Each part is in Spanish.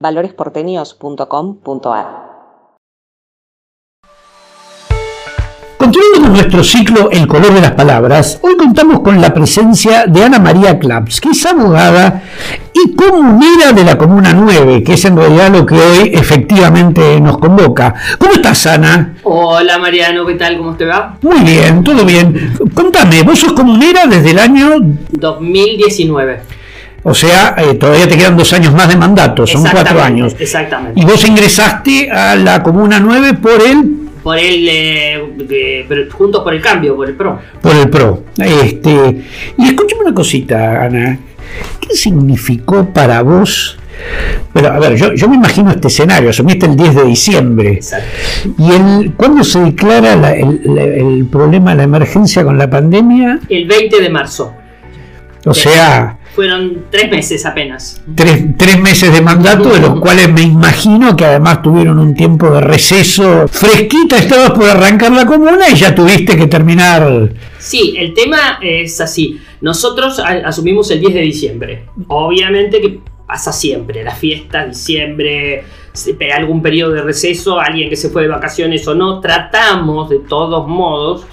valoresporteños.com.ar Continuando con nuestro ciclo El color de las palabras, hoy contamos con la presencia de Ana María Claps, que es abogada y comunera de la Comuna 9, que es en realidad lo que hoy efectivamente nos convoca. ¿Cómo estás, Ana? Hola Mariano, ¿qué tal? ¿Cómo te va? Muy bien, todo bien. Contame, vos sos comunera desde el año 2019. O sea, eh, todavía te quedan dos años más de mandato, son cuatro años. Exactamente. Y vos ingresaste a la Comuna 9 por el por el eh, juntos por el cambio, por el PRO. Por el PRO. Este, y escúchame una cosita, Ana. ¿Qué significó para vos? Pero, a ver, yo, yo me imagino este escenario, asumiste el 10 de diciembre. Exacto. ¿Y el, cuándo se declara el, el, problema, la emergencia con la pandemia? El 20 de marzo. O sea, fueron tres meses apenas. Tres, meses de mandato, de los cuales me imagino que además tuvieron un tiempo de receso fresquita, estabas por arrancar la comuna y ya tuviste que terminar. Sí, el tema es así. Nosotros asumimos el 10 de diciembre. Obviamente que pasa siempre, la fiesta, diciembre, algún periodo de receso, alguien que se fue de vacaciones o no, tratamos de todos modos,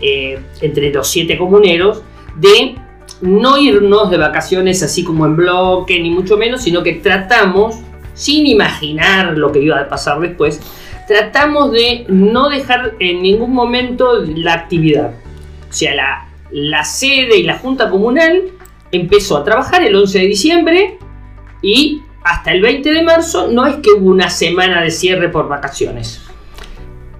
eh, entre los siete comuneros, de no irnos de vacaciones así como en bloque, ni mucho menos, sino que tratamos, sin imaginar lo que iba a pasar después, tratamos de no dejar en ningún momento la actividad. O sea, la, la sede y la Junta Comunal empezó a trabajar el 11 de diciembre y hasta el 20 de marzo no es que hubo una semana de cierre por vacaciones.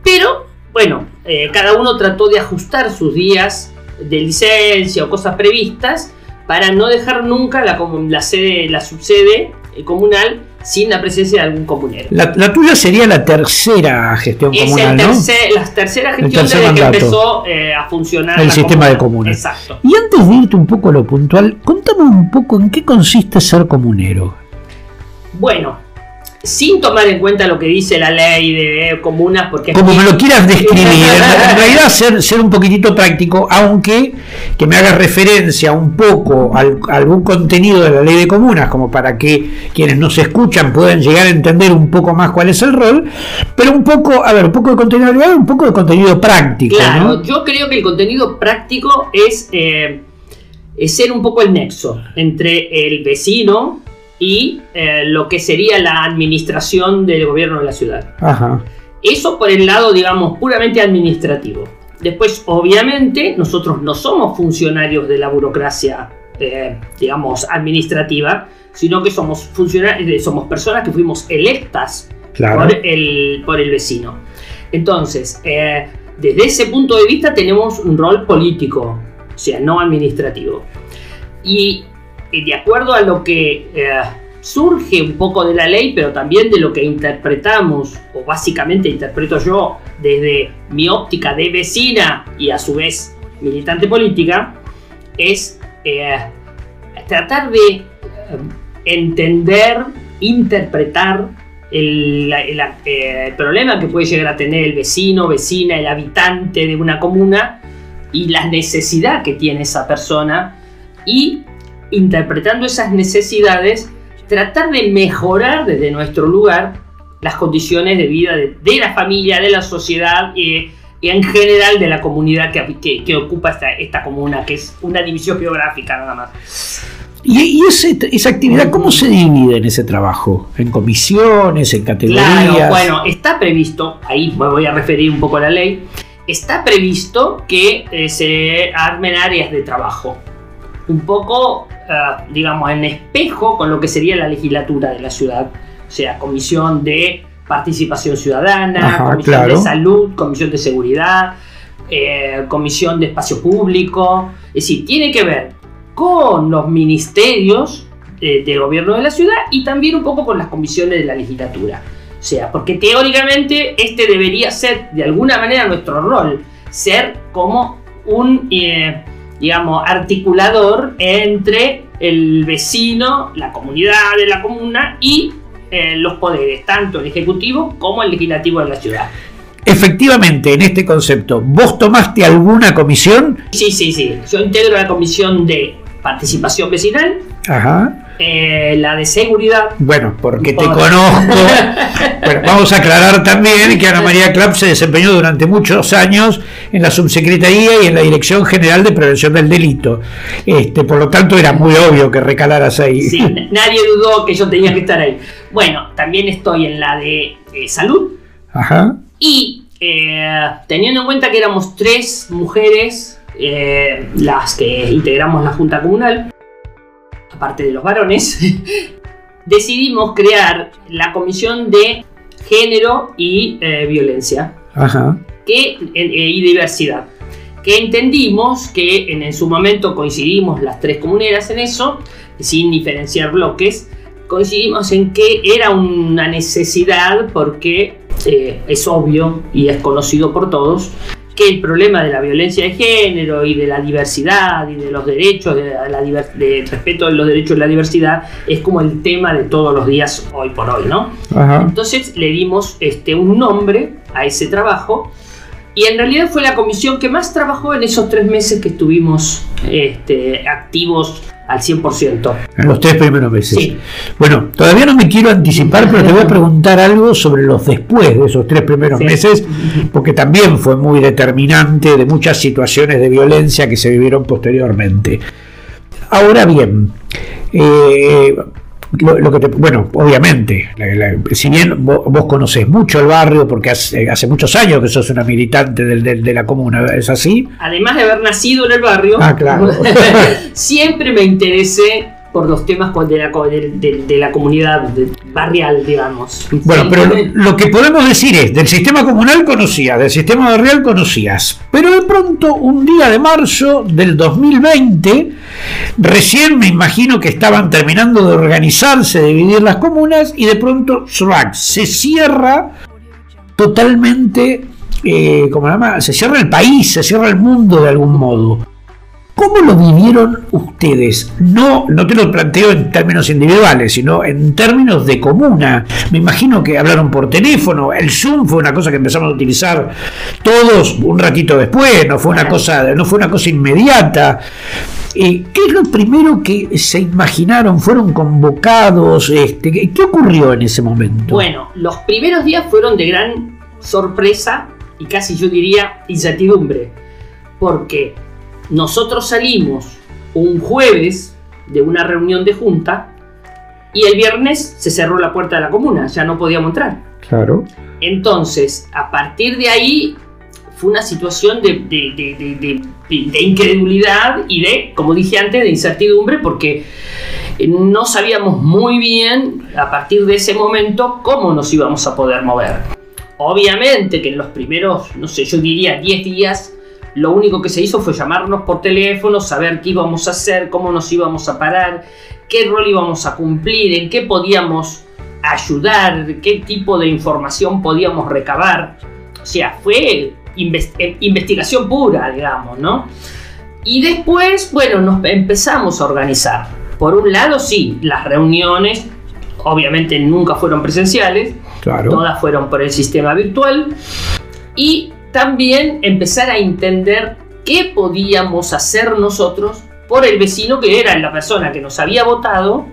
Pero, bueno, eh, cada uno trató de ajustar sus días de licencia o cosas previstas para no dejar nunca la, la sede, la subsede eh, comunal sin la presencia de algún comunero. La, tuya sería la tercera gestión comunal, ¿no? La tercera gestión desde que empezó eh, a funcionar el sistema de comunas. Exacto. Y antes de irte un poco a lo puntual, contame un poco en qué consiste ser comunero. Bueno, sin tomar en cuenta lo que dice la ley de comunas, porque... Como me lo quieras describir, en realidad ser, ser un poquitito práctico, aunque que me haga referencia un poco a algún contenido de la ley de comunas, como para que quienes nos escuchan puedan llegar a entender un poco más cuál es el rol, pero un poco, a ver, un poco de contenido y un poco de contenido práctico. Claro, yo creo que el contenido práctico es, eh, es ser un poco el nexo entre el vecino, y eh, lo que sería la administración del gobierno de la ciudad. Eso por el lado, digamos, puramente administrativo. Después, obviamente, nosotros no somos funcionarios de la burocracia, eh, digamos, administrativa, sino que somos, funcionarios, eh, somos personas que fuimos electas por, el, por el vecino. Entonces, desde ese punto de vista tenemos un rol político, o sea, no administrativo. Y de acuerdo a lo que eh, surge un poco de la ley, pero también de lo que interpretamos, o básicamente interpreto yo desde mi óptica de vecina y a su vez militante política, es eh, tratar de eh, entender, interpretar el, el, problema que puede llegar a tener el vecino, vecina, el habitante de una comuna y la necesidad que tiene esa persona y interpretando esas necesidades, tratar de mejorar desde nuestro lugar las condiciones de vida de, la familia, de la sociedad y, en general de la comunidad que, que, ocupa esta, esta, comuna, que es una división geográfica nada más. ¿Y, esa actividad cómo se divide en ese trabajo? ¿En comisiones, en categorías? Claro, bueno, está previsto, ahí me voy a referir un poco a la ley, está previsto que eh, se armen áreas de trabajo. Un poco eh, digamos, en espejo con lo que sería la legislatura de la ciudad. O sea, comisión de participación ciudadana, comisión de salud, comisión de seguridad, eh, comisión de espacio público. Es decir, tiene que ver con los ministerios eh, del gobierno de la ciudad y también un poco con las comisiones de la legislatura. O sea, porque teóricamente este debería ser de alguna manera nuestro rol, ser como un digamos, articulador entre el vecino, la comunidad de la comuna y eh, los poderes, tanto el ejecutivo como el legislativo de la ciudad. Efectivamente, en este concepto, ¿vos tomaste alguna comisión? Sí, sí, sí. Yo integro la comisión de participación vecinal. Ajá Eh, la de seguridad. Bueno, porque te conozco. bueno, vamos a aclarar también que Ana María Clapp se desempeñó durante muchos años en la subsecretaría y en la Dirección General de Prevención del Delito. Este, por lo tanto, era muy obvio que recalaras ahí. Sí, nadie dudó que yo tenía que estar ahí. Bueno, también estoy en la de eh, salud. Ajá. Y eh, teniendo en cuenta que éramos tres mujeres eh, las que integramos la Junta Comunal, aparte de los varones, decidimos crear la Comisión de Género y eh, Violencia Que, y Diversidad. Que entendimos que en, en su momento coincidimos las tres comuneras en eso, sin diferenciar bloques, coincidimos en que era una necesidad porque eh, es obvio y es conocido por todos que el problema de la violencia de género y de la diversidad y de los derechos, de, la, de respeto de los derechos de la diversidad, es como el tema de todos los días hoy por hoy, ¿no? Entonces le dimos este, un nombre a ese trabajo y en realidad fue la comisión que más trabajó en esos tres meses que estuvimos este, activos al 100%. En los tres primeros meses. Bueno, todavía no me quiero anticipar, pero te voy a preguntar algo sobre los después de esos tres primeros meses, porque también fue muy determinante de muchas situaciones de violencia que se vivieron posteriormente. Ahora bien, eh, lo, que bueno, obviamente, si bien vos, conocés mucho el barrio, porque hace, hace, muchos años que sos una militante del, de la comuna, ¿es así? Además de haber nacido en el barrio, ah, claro. siempre me interesé por los temas de la, de, la comunidad barrial, digamos. Bueno, pero lo, que podemos decir es, del sistema comunal conocías, del sistema barrial conocías, pero de pronto un día de marzo del 2020, recién me imagino que estaban terminando de organizarse, de dividir las comunas, y de pronto se cierra totalmente, eh, ¿cómo se llama? Se cierra el país, se cierra el mundo de algún modo. ¿Cómo lo vivieron ustedes? No, no te lo planteo en términos individuales, sino en términos de comuna. Me imagino que hablaron por teléfono. El Zoom fue una cosa que empezamos a utilizar todos un ratito después. No fue una cosa, no fue una cosa inmediata. Eh, ¿Qué es lo primero que se imaginaron? ¿Fueron convocados? Este, ¿Qué ocurrió en ese momento? Bueno, los primeros días fueron de gran sorpresa y casi yo diría incertidumbre. Porque nosotros salimos un jueves de una reunión de junta y el viernes se cerró la puerta de la comuna, ya no podíamos entrar. Claro. Entonces, a partir de ahí fue una situación de, de, incredulidad y de, como dije antes, de incertidumbre porque no sabíamos muy bien a partir de ese momento cómo nos íbamos a poder mover. Obviamente que en los primeros, no sé, yo diría 10 días lo único que se hizo fue llamarnos por teléfono, saber qué íbamos a hacer, cómo nos íbamos a parar, qué rol íbamos a cumplir, en qué podíamos ayudar, qué tipo de información podíamos recabar. O sea, fue eh, investigación pura, digamos, ¿no? Y después, bueno, nos empezamos a organizar. Por un lado, sí, las reuniones, obviamente nunca fueron presenciales, claro. todas fueron por el sistema virtual. Y también empezar a entender qué podíamos hacer nosotros por el vecino que era la persona que nos había votado,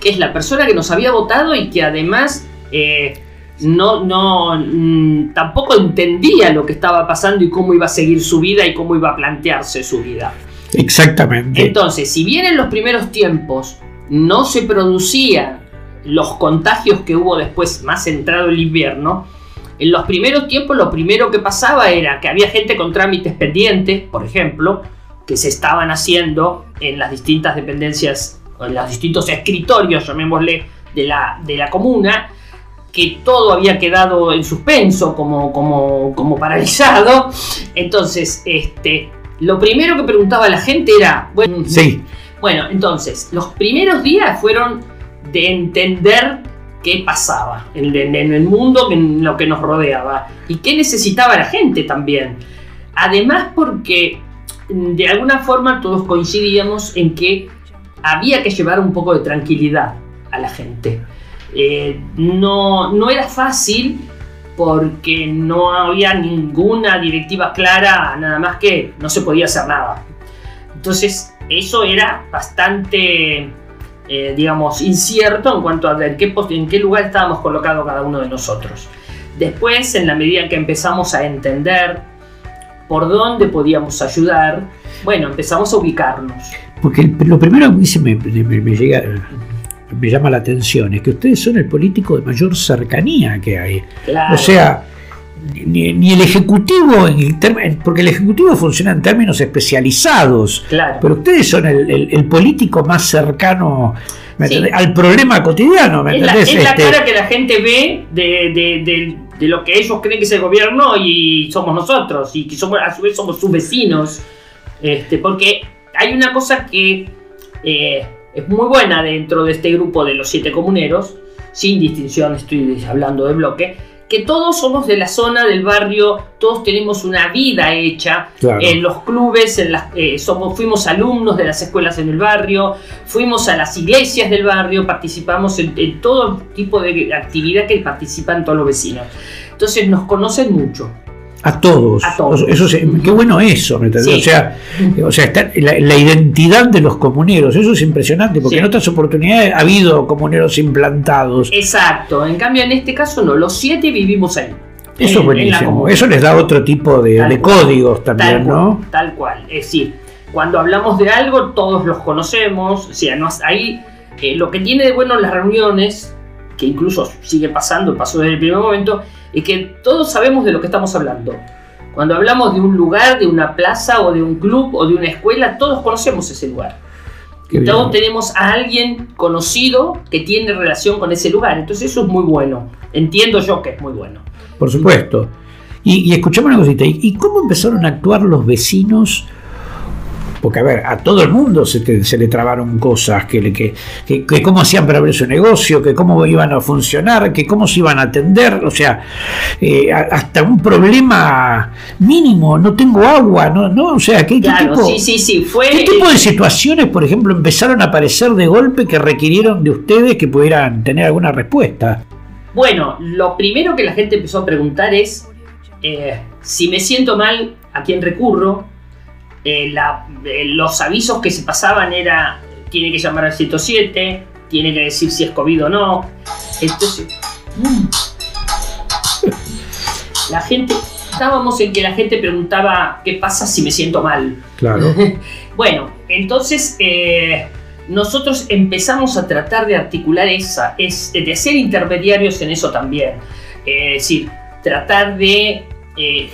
que es la persona que nos había votado y que además eh, no, no, mm, tampoco entendía lo que estaba pasando y cómo iba a seguir su vida y cómo iba a plantearse su vida. Exactamente. Entonces, si bien en los primeros tiempos no se producían los contagios que hubo después, más entrado el invierno, en los primeros tiempos lo primero que pasaba era que había gente con trámites pendientes, por ejemplo, que se estaban haciendo en las distintas dependencias, en los distintos escritorios, llamémosle, de la, de la comuna, que todo había quedado en suspenso, como, como, como paralizado. Entonces, este, lo primero que preguntaba la gente era, bueno, sí. bueno, entonces, los primeros días fueron de entender qué pasaba en, el mundo, en lo que nos rodeaba y qué necesitaba la gente también. Además porque mm, de alguna forma todos coincidíamos en que había que llevar un poco de tranquilidad a la gente. Eh, no, no era fácil porque no había ninguna directiva clara, nada más que no se podía hacer nada. Entonces eso era bastante eh, digamos, incierto en cuanto a en qué, en qué lugar estábamos colocados cada uno de nosotros. Después, en la medida en que empezamos a entender por dónde podíamos ayudar, bueno, empezamos a ubicarnos. Porque lo primero que me, me, me, llega, me llama la atención es que ustedes son el político de mayor cercanía que hay. O sea, ni, el Ejecutivo, en, porque el Ejecutivo funciona en términos especializados, pero ustedes son el, político más cercano al problema cotidiano. es, la, este, cara que la gente ve de, lo que ellos creen que es el gobierno y somos nosotros, y que somos, a su vez somos sus vecinos. Este, porque hay una cosa que eh, es muy buena dentro de este grupo de los siete comuneros, sin distinción, estoy hablando de bloque que todos somos de la zona del barrio, todos tenemos una vida hecha en los clubes, en las, eh, somos, fuimos alumnos de las escuelas en el barrio, fuimos a las iglesias del barrio, participamos en, todo tipo de actividad que participan todos los vecinos. Entonces nos conocen mucho. A todos. Eso, qué bueno eso, ¿me O sea, o sea está la, identidad de los comuneros, eso es impresionante, porque en otras oportunidades ha habido comuneros implantados. Exacto, en cambio en este caso no, los siete vivimos ahí. Eso es buenísimo, eso les da otro tipo de, códigos también, ¿no? tal cual, es decir, cuando hablamos de algo todos los conocemos, o sea, no, ahí eh, lo que tiene de bueno las reuniones, que incluso sigue pasando, pasó desde el primer momento, y que todos sabemos de lo que estamos hablando. Cuando hablamos de un lugar, de una plaza o de un club o de una escuela, todos conocemos ese lugar. todos tenemos a alguien conocido que tiene relación con ese lugar. Entonces eso es muy bueno. Entiendo yo que es muy bueno. Por supuesto. Y, y escuchamos una cosita. ¿Y cómo empezaron a actuar los vecinos? Porque a ver, a todo el mundo se, le trabaron cosas, que, que, que, cómo hacían para abrir su negocio, que cómo iban a funcionar, que cómo se iban a atender, o sea, eh, hasta un problema mínimo, no tengo agua, no, no o sea, ¿qué, tipo, sí, sí, sí, fue, ¿qué tipo de situaciones, por ejemplo, empezaron a aparecer de golpe que requirieron de ustedes que pudieran tener alguna respuesta? Bueno, lo primero que la gente empezó a preguntar es, eh, si me siento mal, ¿a quién recurro? Eh, eh, los avisos que se pasaban era, tiene que llamar al 107, tiene que decir si es COVID o no. Entonces, mm. la gente, estábamos en que la gente preguntaba qué pasa si me siento mal. Claro. bueno, entonces eh, nosotros empezamos a tratar de articular esa, es, de ser intermediarios en eso también. es decir, tratar de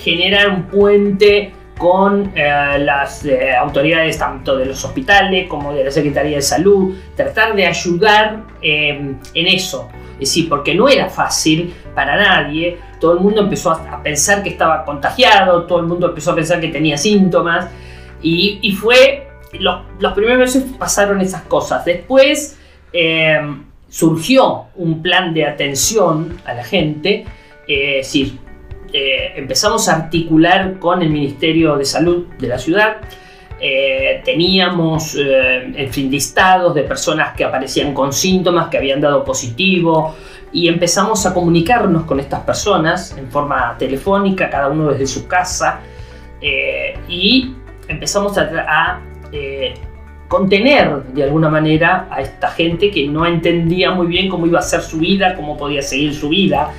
generar un puente con eh, las eh, autoridades tanto de los hospitales como de la Secretaría de Salud, tratar de ayudar em, en eso. Es decir, porque no era fácil para nadie, todo el mundo empezó a, pensar que estaba contagiado, todo el mundo empezó a pensar que tenía síntomas, y, fue, los primeros meses pasaron esas cosas. Después surgió un plan de atención a la gente, eh, es decir, eh, empezamos a articular con el Ministerio de Salud de la ciudad. Eh, teníamos, eh, en listados de personas que aparecían con síntomas, que habían dado positivo, y empezamos a comunicarnos con estas personas en forma telefónica, cada uno desde su casa, y empezamos a contener de alguna manera a esta gente que no entendía muy bien cómo iba a ser su vida, cómo podía seguir su vida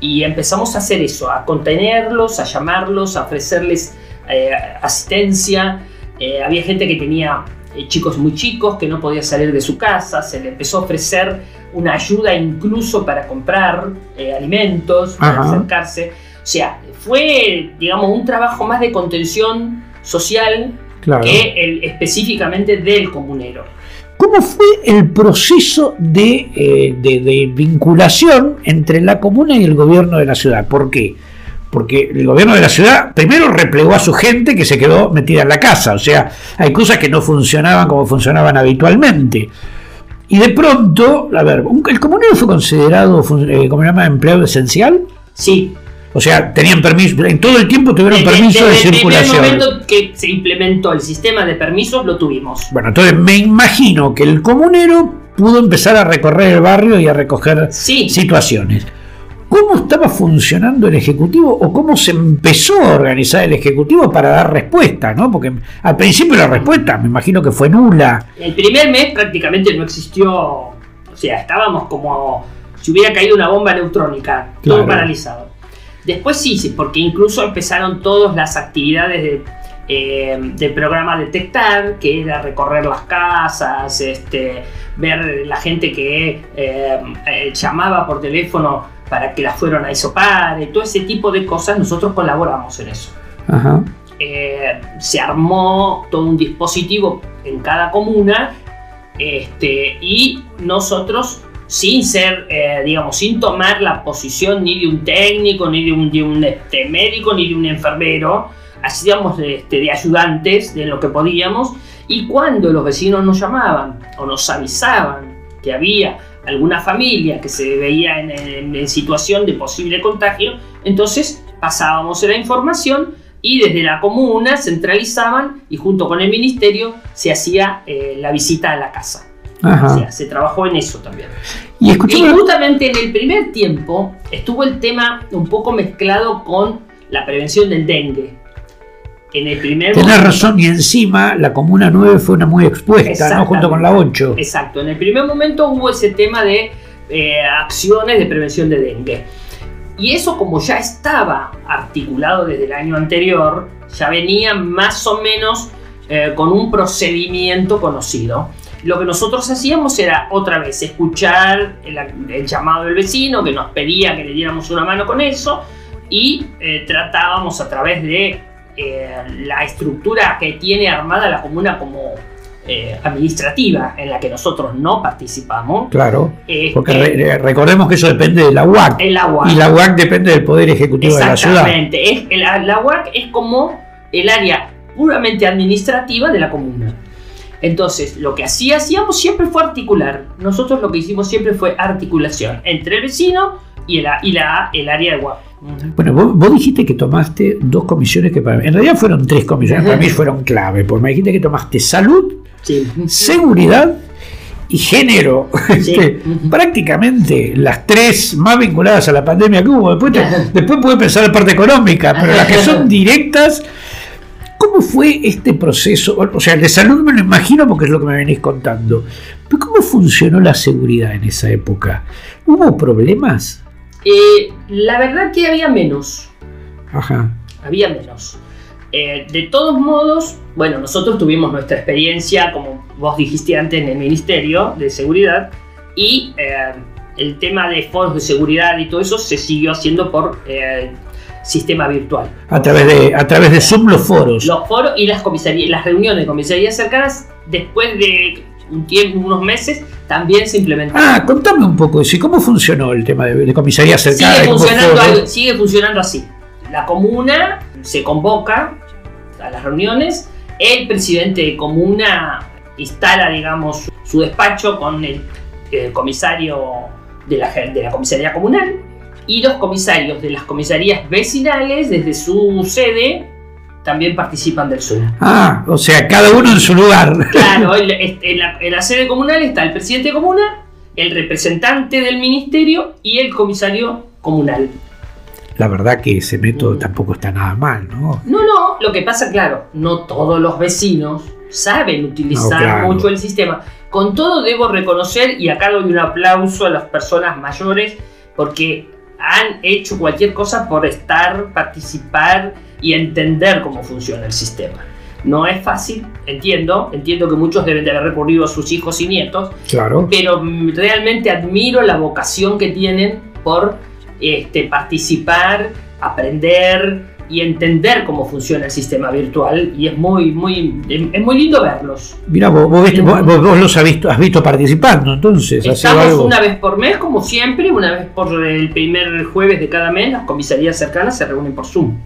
y empezamos a hacer eso, a contenerlos, a llamarlos, a ofrecerles eh, asistencia. Eh, había gente que tenía eh, chicos muy chicos que no podía salir de su casa, se le empezó a ofrecer una ayuda incluso para comprar alimentos, para acercarse. O sea, fue, digamos, un trabajo más de contención social que el, específicamente del comunero. ¿Cómo fue el proceso eh, de, vinculación entre la comuna y el gobierno de la ciudad? ¿Por qué? Porque el gobierno de la ciudad primero replegó a su gente que se quedó metida en la casa. O sea, hay cosas que no funcionaban como funcionaban habitualmente. Y de pronto, a ver, ¿el comunero fue considerado, eh, como se llama, empleado esencial? Sí, o sea, tenían permiso, en todo el tiempo tuvieron permiso de circulación. En el momento que se implementó el sistema de permisos, lo tuvimos. Bueno, entonces me imagino que el comunero pudo empezar a recorrer el barrio y a recoger situaciones. ¿Cómo estaba funcionando el Ejecutivo o cómo se empezó a organizar el Ejecutivo para dar respuesta? ¿no? Porque al principio la respuesta me imagino que fue nula. El primer mes prácticamente no existió, o sea, estábamos como si hubiera caído una bomba neutrónica, todo paralizado. Después sí, sí, porque incluso empezaron todas las actividades de, eh, del programa Detectar, que era recorrer las casas, este, ver la gente que eh, eh, llamaba por teléfono para que la fueran a isopar, y todo ese tipo de cosas, nosotros colaboramos en eso. Ajá. Eh, se armó todo un dispositivo en cada comuna este, y nosotros sin ser, eh, digamos, sin tomar la posición ni de un técnico, ni de un, este, médico, ni de un enfermero, hacíamos este, de ayudantes de lo que podíamos y cuando los vecinos nos llamaban o nos avisaban que había alguna familia que se veía en situación de posible contagio, entonces pasábamos la información y desde la comuna centralizaban y junto con el ministerio se hacía eh, la visita a la casa. O Ajá. sea, se trabajó en eso también. Y Y justamente en el primer tiempo estuvo el tema un poco mezclado con la prevención del dengue. En el primer tenés momento- razón, y encima la Comuna 9 fue una muy expuesta, ¿no? Junto con la 8. Exacto, en el primer momento hubo ese tema de eh, acciones de prevención de dengue. Y eso como ya estaba articulado desde el año anterior, ya venía más o menos eh, con un procedimiento conocido. Lo que nosotros hacíamos era otra vez escuchar el, el llamado del vecino que nos pedía que le diéramos una mano con eso y eh, tratábamos a través de eh, la estructura que tiene armada la comuna como eh, administrativa, en la que nosotros no participamos. Claro. este, Porque re- recordemos que eso depende de la UAC. el agua. Y la UAC depende del Poder Ejecutivo de la ciudad. Exactamente. La UAC es como el área puramente administrativa de la comuna. Entonces, lo que así hacíamos siempre fue articular. Nosotros lo que hicimos siempre fue articulación entre el vecino y, el, y la, el área de UAC. Bueno, vos, vos dijiste que tomaste dos comisiones que para mí, en realidad fueron tres comisiones, para mí fueron clave, porque me dijiste que tomaste salud, Sí. seguridad y género. Sí. Este, prácticamente las tres más vinculadas a la pandemia que hubo. Después, te- después puede pensar la parte económica, pero las que son directas. ¿Cómo fue este proceso? O sea, el de salud me lo imagino porque es lo que me venís contando. Pero ¿cómo funcionó la seguridad en esa época? ¿Hubo problemas? Eh, la verdad que había menos. Ajá. había menos. Eh, de todos modos, bueno, nosotros tuvimos nuestra experiencia, como vos dijiste antes, en el Ministerio de Seguridad y eh, el tema de foros de seguridad y todo eso se siguió haciendo por sistema virtual. A través de, a través de Zoom los foros. Los foros y las comisarías, las reuniones de comisarías cercanas, después de un tiempo, unos meses, también se implementaron. Ah, contame un poco eso. ¿Y cómo funcionó el tema de, de comisaría cercana? sigue, funcionando, sigue funcionando así. La comuna se convoca a las reuniones, el presidente de comuna instala, digamos, su despacho con el, el comisario de la, de la comisaría comunal y los comisarios de las comisarías vecinales desde su sede también participan del Zoom. Ah, o sea, cada uno en su lugar. Claro, en la, en la sede comunal está el presidente de comuna, el representante del ministerio y el comisario comunal. La verdad que ese método tampoco está nada mal, ¿no? No, no, lo que pasa, claro, no todos los vecinos saben utilizar No, claro. mucho el sistema. Con todo debo reconocer, y acá doy un aplauso a las personas mayores, porque han hecho cualquier cosa por estar, participar y entender cómo funciona el sistema. No es fácil, entiendo, entiendo que muchos deben de haber recurrido a sus hijos y nietos, Claro. pero mm, realmente admiro la vocación que tienen por este, participar, aprender y entender cómo funciona el sistema virtual y es muy, muy, es muy lindo verlos. Mira, vos, vos, viste- vos- vos- vos los has visto, has visto participando, entonces, Estamos algo. una vez por mes, como siempre, una vez por el primer jueves de cada mes, las comisarías cercanas se reúnen por Zoom.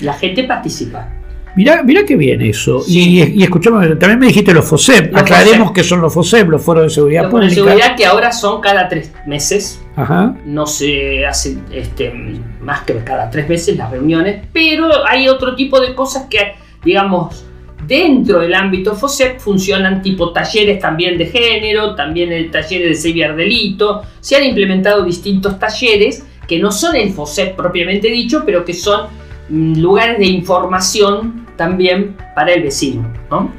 La gente participa. Mirá, mirá qué bien eso. Sí. Y, y escuchame, también me dijiste los FOSEP. Los Aclaremos FOSEP. que son los FOSEP, los foros de seguridad Los de pública. seguridad que ahora son cada tres meses, Ajá. no se hace este, más que cada tres meses las reuniones, pero hay otro tipo de cosas que, digamos, dentro del ámbito FOSEP funcionan tipo talleres también de género, también el talleres de ciberdelito, se han implementado distintos talleres que no son el FOSEP propiamente dicho, pero que son mm, lugares de información también para el vecino. ¿no?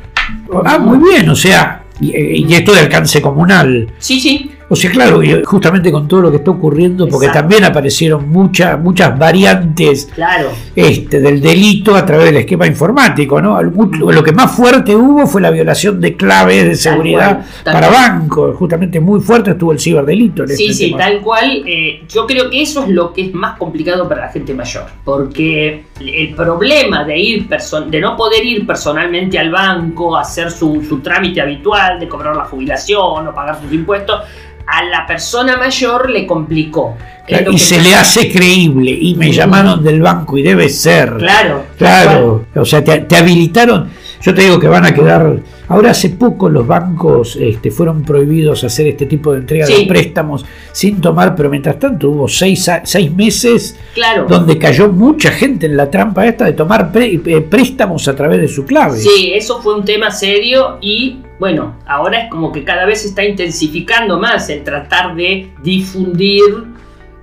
Ah, muy bien, o sea, y, y esto de alcance comunal. Sí, sí. O sea, claro, justamente con todo lo que está ocurriendo, porque Exacto. también aparecieron muchas muchas variantes Claro. este, del delito a través del esquema informático, ¿no? Lo que más fuerte hubo fue la violación de claves de seguridad cual, para cual. bancos. Justamente muy fuerte estuvo el ciberdelito. En Sí, este sí, tema. tal cual. eh, yo creo que eso es lo que es más complicado para la gente mayor. Porque el problema de ir de no poder ir personalmente al banco, a hacer su, su trámite habitual, de cobrar la jubilación o pagar sus impuestos, a la persona mayor le complicó. Claro, y se pasa. le hace creíble. Y me llamaron del banco y debe ser. Claro. Claro, o sea, te, te habilitaron. Yo te digo que van a quedar. Ahora hace poco los bancos este, fueron prohibidos hacer este tipo de entrega Sí. de préstamos sin tomar, pero mientras tanto hubo seis, seis meses Claro. donde cayó mucha gente en la trampa esta de tomar pre- eh, préstamos a través de su clave. Sí, eso fue un tema serio y bueno, ahora es como que cada vez se está intensificando más el tratar de difundir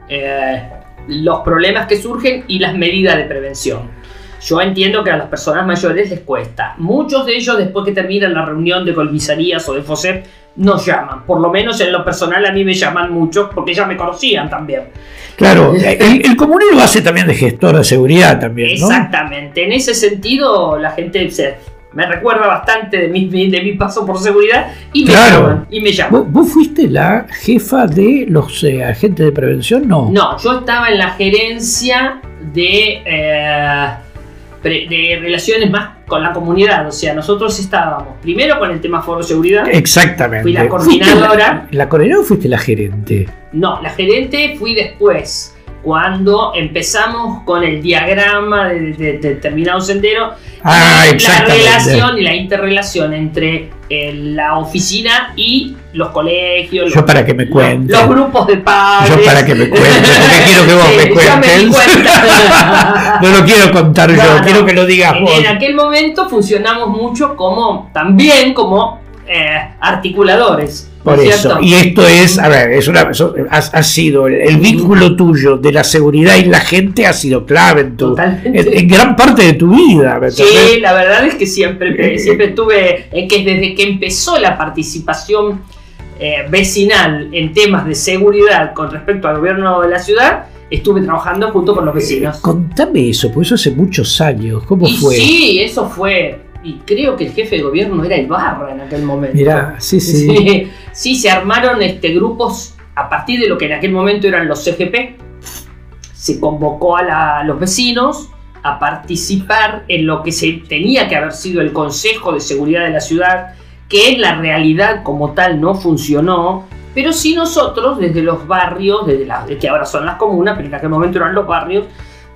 eh, los problemas que surgen y las medidas de prevención. Yo entiendo que a las personas mayores les cuesta. Muchos de ellos, después que terminan la reunión de comisarías o de FOSEP, nos llaman. Por lo menos en lo personal a mí me llaman mucho porque ya me conocían también. Claro, el, el comunero hace también de gestor de seguridad también, ¿no? Exactamente. En ese sentido, la gente se- me recuerda bastante de mi, de mi paso por seguridad y me Claro. llaman. Y me llaman. ¿Vos, vos fuiste la jefa de los eh, agentes de prevención? No. No, yo estaba en la gerencia de, eh, de relaciones más con la comunidad. O sea, nosotros estábamos primero con el tema foro seguridad. Exactamente. Fui la ¿Fuiste coordinadora. ¿La, la coordinadora o fuiste la gerente? No, la gerente fui después. Cuando empezamos con el diagrama de, de- de determinado sendero, Ah, la relación y la interrelación entre eh, la oficina y los colegios, Yo los, para que me cuentes. los grupos de padres. Yo para que me cuentes, porque quiero que vos Sí, me me cuentes. cuenta. no lo quiero contar yo, No, quiero que lo digas En, vos. en aquel momento funcionamos mucho como, también como eh, articuladores. ¿no Por es eso. Y esto es, a ver, es una, eso- ha, ha sido el, el vínculo tuyo de la seguridad y la gente ha sido clave en tu, en, en gran parte de tu vida. ¿me Sí, la verdad es que siempre, Eh, siempre tuve, eh, que desde que empezó la participación eh, vecinal en temas de seguridad con respecto al gobierno de la ciudad, estuve trabajando junto con los vecinos. Contame eso, porque eso hace muchos años. ¿Cómo Y fue? sí, eso fue, y creo que el jefe de gobierno era Ibarra en aquel momento. Mirá, sí, sí. Sí, sí, se armaron este, grupos a partir de lo que en aquel momento eran los CGP. Se convocó a, la- a los vecinos a participar en lo que se tenía que haber sido el Consejo de Seguridad de la Ciudad, que la realidad como tal no funcionó, pero sí nosotros desde los barrios, desde las, que ahora son las comunas, pero en aquel momento eran los barrios,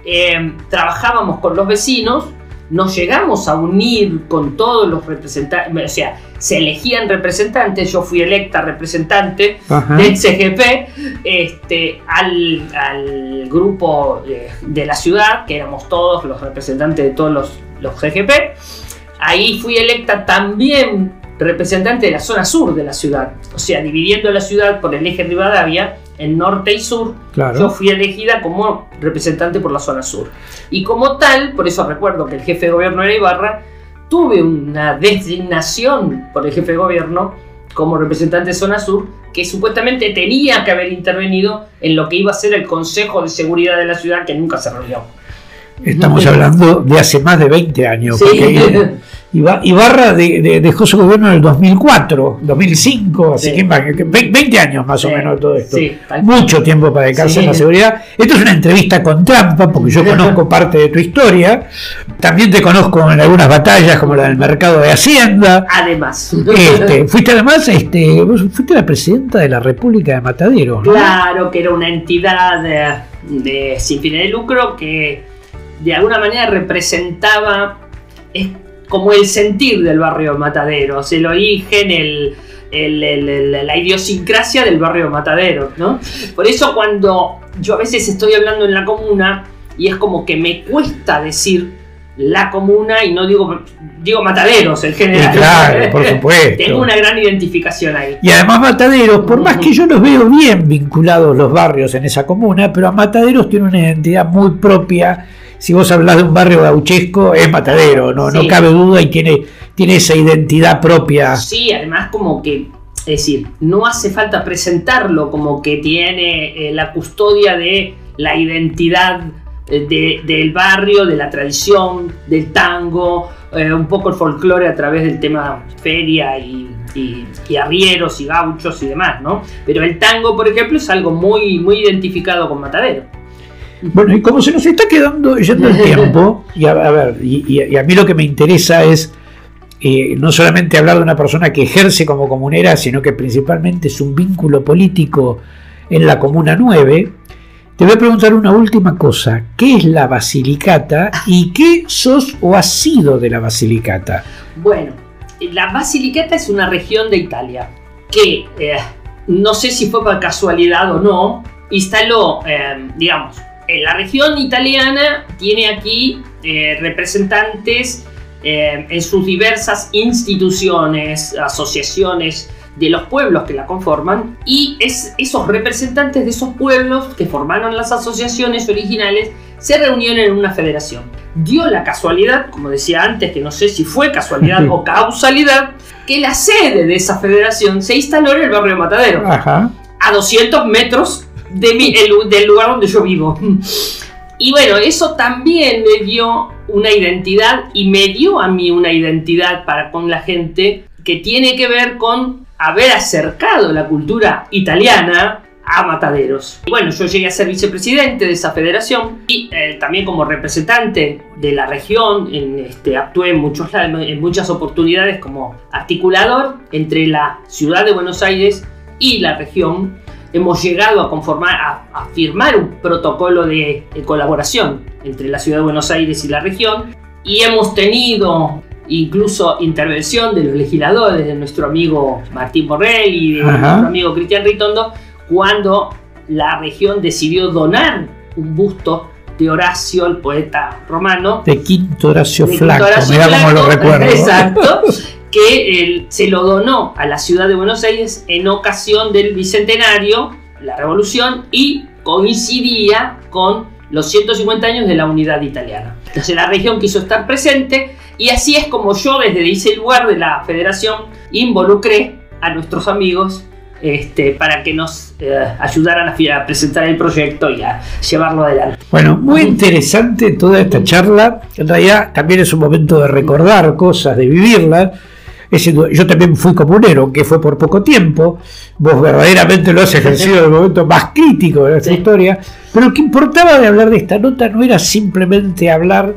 eh, trabajábamos con los vecinos, nos llegamos a unir con todos los representantes, o sea, se elegían representantes, yo fui electa representante Ajá. del CGP este, al, al grupo eh, de la ciudad, que éramos todos los representantes de todos los, los CGP. Ahí fui electa también representante de la zona sur de la ciudad, o sea, dividiendo la ciudad por el eje Rivadavia en norte y sur. Claro. Yo fui elegida como representante por la zona sur. Y como tal, por eso recuerdo que el jefe de gobierno era Ibarra, tuve una designación por el jefe de gobierno como representante de zona sur que supuestamente tenía que haber intervenido en lo que iba a ser el Consejo de Seguridad de la ciudad que nunca se reunió. Estamos hablando de hace más de 20 años. Sí. porque Ibarra de- de- dejó su gobierno en el 2004, 2005, así Sí. que imag- que ve- 20 años más o menos todo esto. Mucho tiempo para dedicarse a la seguridad. Esto es una entrevista con trampa, porque yo conozco parte de tu historia. También te conozco en algunas batallas, como la del mercado de Hacienda. Además. Este, fuiste además, este, vos fuiste la presidenta de la República de Matadero, ¿no? Claro, que era una entidad de, de- sin fines de lucro que de alguna manera representaba es como el sentir del barrio Matadero, o sea, el origen, el, el- el- el- la idiosincrasia del barrio Matadero, ¿no? Por eso cuando yo a veces estoy hablando en la comuna y es como que me cuesta decir la comuna y no digo, digo mataderos en general. claro, por supuesto. Tengo una gran identificación ahí. Y además mataderos, por más que yo los veo bien vinculados los barrios en esa comuna, pero a mataderos tiene una identidad muy propia. Si vos hablas de un barrio gauchesco, es matadero, no, no cabe duda y tiene, tiene esa identidad propia. Sí, además como que es decir, no hace falta presentarlo como que tiene eh, la custodia de la identidad eh, del barrio, de la tradición, del tango, eh, un poco el folclore a través del tema feria y, arrieros y gauchos y demás, ¿no? Pero el tango, por ejemplo, es algo muy, muy identificado con Matadero. Bueno, y como se nos está quedando yendo el tiempo, y a, ver, y a mí lo que me interesa es no solamente hablar de una persona que ejerce como comunera, sino que principalmente es un vínculo político en la Comuna 9, te voy a preguntar una última cosa. ¿Qué es la Basilicata y qué sos o has sido de la Basilicata? Bueno, la Basilicata es una región de Italia que, eh, no sé si fue por casualidad o no, instaló, eh, digamos, en la región italiana tiene aquí eh, representantes eh, en sus diversas instituciones, asociaciones de los pueblos que la conforman y es esos representantes de esos pueblos que formaron las asociaciones originales se reunieron en una federación. Dio la casualidad, como decía antes, que no sé si fue casualidad o causalidad, que la sede de esa federación se instaló en el barrio de Matadero, a 200 metros de del lugar donde yo vivo. Y bueno, eso también me dio una identidad y me dio a mí una identidad para con la gente que tiene que ver con haber acercado la cultura italiana a Mataderos. Y bueno, yo llegué a ser vicepresidente de esa federación y eh, también como representante de la región, en, este, actué en muchas oportunidades como articulador entre la ciudad de Buenos Aires y la región hemos llegado a conformar, a, firmar un protocolo de, colaboración entre la ciudad de Buenos Aires y la región y hemos tenido incluso intervención de los legisladores, de nuestro amigo Martín Borrell y de nuestro amigo Cristian Ritondo, cuando la región decidió donar un busto de Horacio, el poeta romano. De Quinto Horacio Flaco, mira cómo lo recuerdo. Exacto. que se lo donó a la ciudad de Buenos Aires en ocasión del bicentenario, la revolución, y coincidía con los 150 años de la unidad italiana. Entonces la región quiso estar presente y así es como yo desde ese lugar de la federación involucré a nuestros amigos este, para que nos eh, ayudaran a, presentar el proyecto y a llevarlo adelante. Bueno, muy interesante toda esta charla. En realidad también es un momento de recordar cosas, de vivirlas yo también fui comunero, que fue por poco tiempo. Vos verdaderamente lo has ejercido en el momento más crítico de nuestra historia. Pero lo que importaba de hablar de esta nota no era simplemente hablar,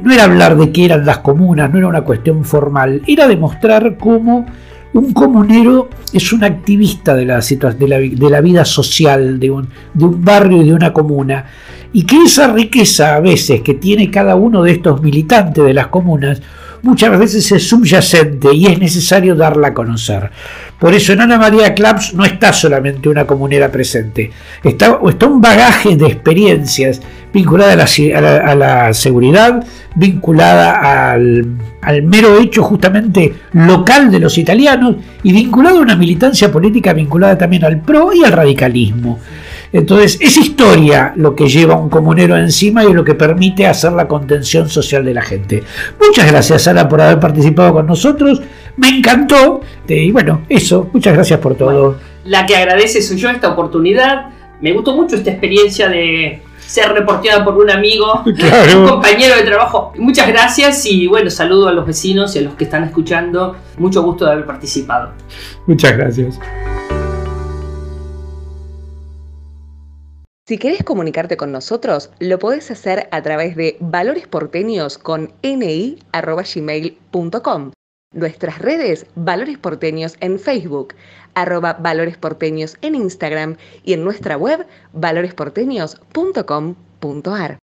no era hablar de qué eran las comunas, no era una cuestión formal, era demostrar cómo un comunero es un activista de la, de la, de la vida social de un, de un barrio y de una comuna, y que esa riqueza a veces que tiene cada uno de estos militantes de las comunas, muchas veces es subyacente y es necesario darla a conocer. Por eso en Ana María Claps no está solamente una comunera presente, está, un bagaje de experiencias vinculada a la, seguridad, vinculada al, al, mero hecho justamente local de los italianos y vinculada a una militancia política vinculada también al PRO y al radicalismo. Entonces, es historia lo que lleva un comunero encima y lo que permite hacer la contención social de la gente. Muchas gracias, Sara, por haber participado con nosotros. Me encantó. Y bueno, eso, muchas gracias por todo. la que agradece soy yo esta oportunidad. Me gustó mucho esta experiencia de ser reporteada por un amigo, un compañero de trabajo. Muchas gracias y bueno, saludo a los vecinos y a los que están escuchando. Mucho gusto de haber participado. Muchas gracias. Si querés comunicarte con nosotros, lo podés hacer a través de valoresporteños con ni.gmail.com. Nuestras redes, Valores Porteños en Facebook, arroba Valores Porteños en Instagram y en nuestra web valoresporteños.com.ar.